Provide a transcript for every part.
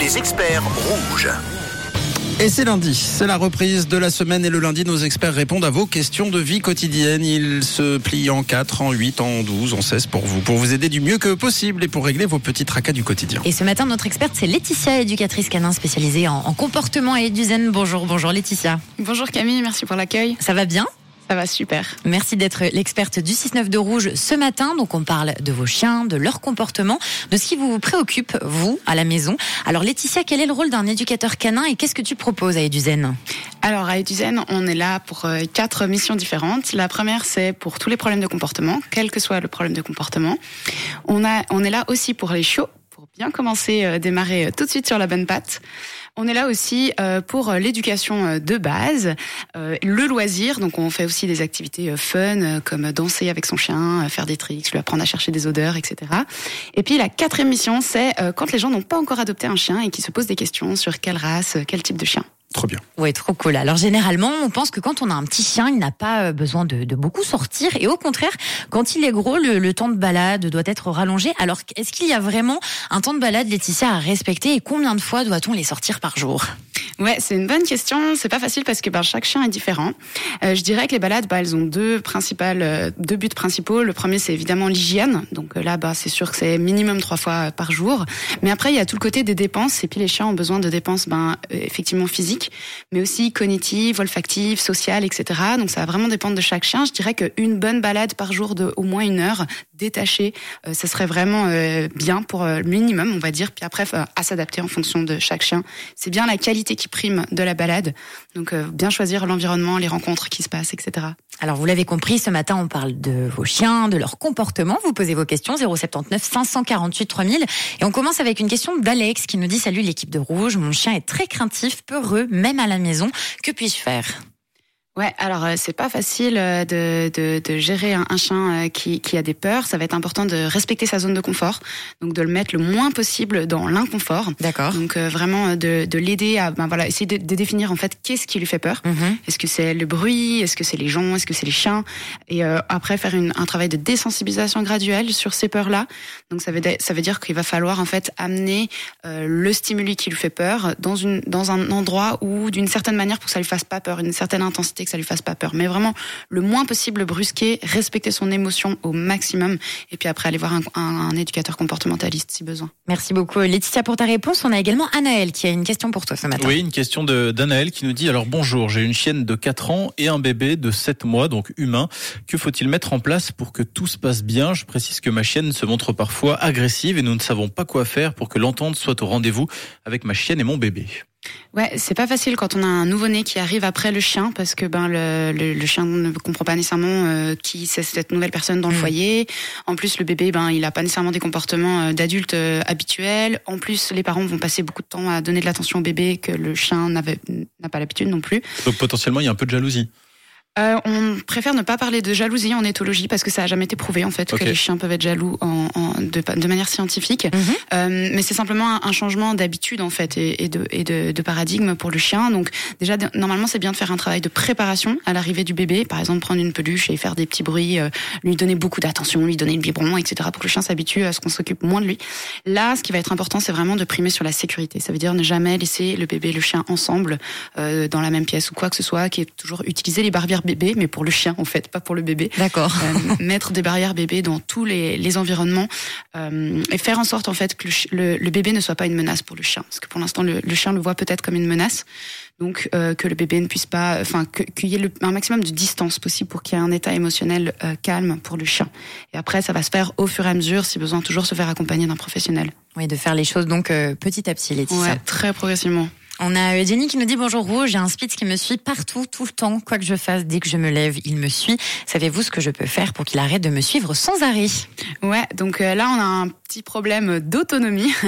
Les experts rouges. Et c'est lundi, c'est la reprise de la semaine et le lundi, nos experts répondent à vos questions de vie quotidienne. Ils se plient en 4, en 8, en 12, en 16 pour vous, pour vous aider du mieux que possible et pour régler vos petits tracas du quotidien. Et ce matin, notre experte, c'est Laetitia, éducatrice canin spécialisée en, en comportement et éduzen. Bonjour, bonjour Laetitia. Bonjour Camille, merci pour l'accueil. Ça va bien? Ça va super. Merci d'être l'experte du 6-9 de Rouge ce matin. Donc, on parle de vos chiens, de leur comportement, de ce qui vous préoccupe, vous, à la maison. Alors, Laetitia, quel est le rôle d'un éducateur canin et qu'est-ce que tu proposes à Eduzen? Alors à Eduzen, on est là pour euh, quatre missions différentes. La première, c'est pour tous les problèmes de comportement, quel que soit le problème de comportement. On, a, on est là aussi pour les chiots, pour bien commencer, euh, démarrer euh, tout de suite sur la bonne patte. On est là aussi euh, pour euh, l'éducation euh, de base, le loisir. Donc on fait aussi des activités fun comme danser avec son chien, faire des tricks, lui apprendre à chercher des odeurs, etc. Et puis la quatrième mission, c'est quand les gens n'ont pas encore adopté un chien et qui se posent des questions sur quelle race, quel type de chien. Trop bien. Oui, trop cool. Alors généralement, on pense que quand on a un petit chien, il n'a pas euh, besoin de, de beaucoup sortir. Et au contraire, quand il est gros, le, le temps de balade doit être rallongé. Alors est-ce qu'il y a vraiment un temps de balade, Laetitia, à respecter et combien de fois doit-on les sortir par jour? Ouais, c'est une bonne question. C'est pas facile parce que ben, chaque chien est différent. Euh, je dirais que les balades, bah, elles ont deux principales, euh, deux buts principaux. Le premier, c'est évidemment l'hygiène. Donc euh, là, bah, c'est sûr que c'est minimum trois fois par jour. Mais après, il y a tout le côté des dépenses. Et puis les chiens ont besoin de dépenses, ben, effectivement physiques, mais aussi cognitives, olfactives, sociales, etc. Donc ça va vraiment dépendre de chaque chien. Je dirais qu'une bonne balade par jour de au moins une heure détachée, euh, ça serait vraiment euh, bien pour euh, le minimum, on va dire. Puis après, euh, à s'adapter en fonction de chaque chien. C'est bien la qualité qui prime de la balade. Donc euh, bien choisir l'environnement, les rencontres qui se passent, etc. Alors vous l'avez compris, ce matin on parle de vos chiens, de leur comportement. Vous posez vos questions 079 548 3000 et on commence avec une question d'Alex qui nous dit salut l'équipe de Rouge, mon chien est très craintif, peureux, même à la maison. Que puis-je faire? Ouais, alors euh, c'est pas facile euh, de, de, de gérer un, un chien euh, qui, qui a des peurs. Ça va être important de respecter sa zone de confort, donc de le mettre le moins possible dans l'inconfort. D'accord. Donc euh, vraiment euh, de, de l'aider à ben voilà essayer de, de définir en fait qu'est-ce qui lui fait peur. Mhm. Est-ce que c'est le bruit? Est-ce que c'est les gens Est-ce que c'est les chiens? Et euh, après faire une, un travail de désensibilisation graduelle sur ces peurs-là. Donc ça veut ça veut dire qu'il va falloir en fait amener euh, le stimuli qui lui fait peur dans une dans un endroit où d'une certaine manière pour que ça lui fasse pas peur, une certaine intensité que ça lui fasse pas peur, mais vraiment le moins possible brusquer, respecter son émotion au maximum et puis après aller voir un, un, un éducateur comportementaliste si besoin. Merci beaucoup Laetitia pour ta réponse. On a également Anaël qui a une question pour toi ce matin. Oui, une question de d'Anaël qui nous dit alors bonjour, j'ai une chienne de 4 ans et un bébé de 7 mois, donc humain. Que faut-il mettre en place pour que tout se passe bien? Je précise que ma chienne se montre parfois agressive et nous ne savons pas quoi faire pour que l'entente soit au rendez-vous avec ma chienne et mon bébé. Ouais, c'est pas facile quand on a un nouveau-né qui arrive après le chien parce que ben le, le, le chien ne comprend pas nécessairement euh, qui c'est cette nouvelle personne dans le Mm. foyer. En plus, le bébé ben il a pas nécessairement des comportements euh, d'adulte euh, habituels. En plus, les parents vont passer beaucoup de temps à donner de l'attention au bébé que le chien n'avait n'a pas l'habitude non plus. Donc potentiellement il y a un peu de jalousie. Euh, on préfère ne pas parler de jalousie en éthologie parce que ça a jamais été prouvé en fait que les chiens peuvent être jaloux en, en- de, de manière scientifique. Mhm. Euh, mais c'est simplement un, un changement d'habitude en fait et, et, de, et de, de paradigme pour le chien. Donc déjà normalement c'est bien de faire un travail de préparation à l'arrivée du bébé, par exemple prendre une peluche et faire des petits bruits, euh, lui donner beaucoup d'attention, lui donner le biberon, etc. pour que le chien s'habitue à ce qu'on s'occupe moins de lui. Là, ce qui va être important, c'est vraiment de primer sur la sécurité. Ça veut dire ne jamais laisser le bébé et le chien ensemble euh, dans la même pièce ou quoi que ce soit, qui est toujours utiliser les barrières bébé, mais pour le chien en fait, pas pour le bébé. D'accord. Euh, mettre des barrières bébés dans tous les, les environnements euh, et faire en sorte en fait que le, chi- le, le bébé ne soit pas une menace pour le chien, parce que pour l'instant le, le chien le voit peut-être comme une menace. Donc euh, que le bébé ne puisse pas, enfin qu'il y ait le, un maximum de distance possible pour qu'il y ait un état émotionnel euh, calme pour le chien. Et après ça va se faire au fur et à mesure, si besoin toujours se faire accompagner d'un professionnel. Oui, de faire les choses donc euh, petit à petit Laetitia. Ouais, très progressivement. On a Jenny qui nous dit bonjour Rouge, j'ai un Spitz qui me suit partout, tout le temps, quoi que je fasse, dès que je me lève, il me suit. Savez-vous ce que je peux faire pour qu'il arrête de me suivre sans arrêt? Ouais, donc euh, là on a un petit problème d'autonomie.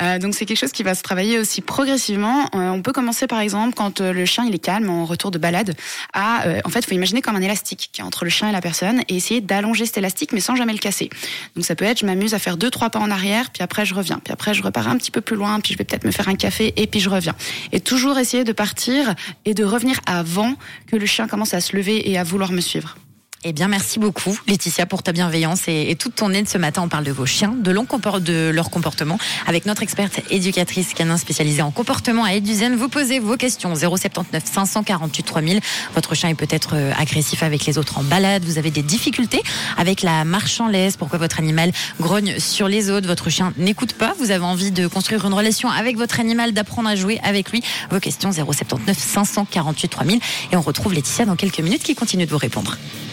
Euh, donc c'est quelque chose qui va se travailler aussi progressivement. Euh, on peut commencer par exemple quand euh, le chien il est calme en retour de balade à euh, en fait faut imaginer comme un élastique qui est entre le chien et la personne et essayer d'allonger cet élastique mais sans jamais le casser. Donc ça peut être je m'amuse à faire deux trois pas en arrière puis après je reviens puis après je repars un petit peu plus loin puis je vais peut-être me faire un café et puis je reviens et toujours essayer de partir et de revenir avant que le chien commence à se lever et à vouloir me suivre. Eh bien, merci beaucoup, Laetitia, pour ta bienveillance et, toute ton aide ce matin. On parle de vos chiens, de leur comportement, avec notre experte éducatrice canin spécialisée en comportement à Eduzen. Vous posez vos questions 079 548 3000. Votre chien est peut-être euh, agressif avec les autres en balade. Vous avez des difficultés avec la marche en laisse. Pourquoi votre animal grogne sur les autres? Votre chien n'écoute pas. Vous avez envie de construire une relation avec votre animal, d'apprendre à jouer avec lui? Vos questions 079 548 3000. Et on retrouve Laetitia dans quelques minutes qui continue de vous répondre.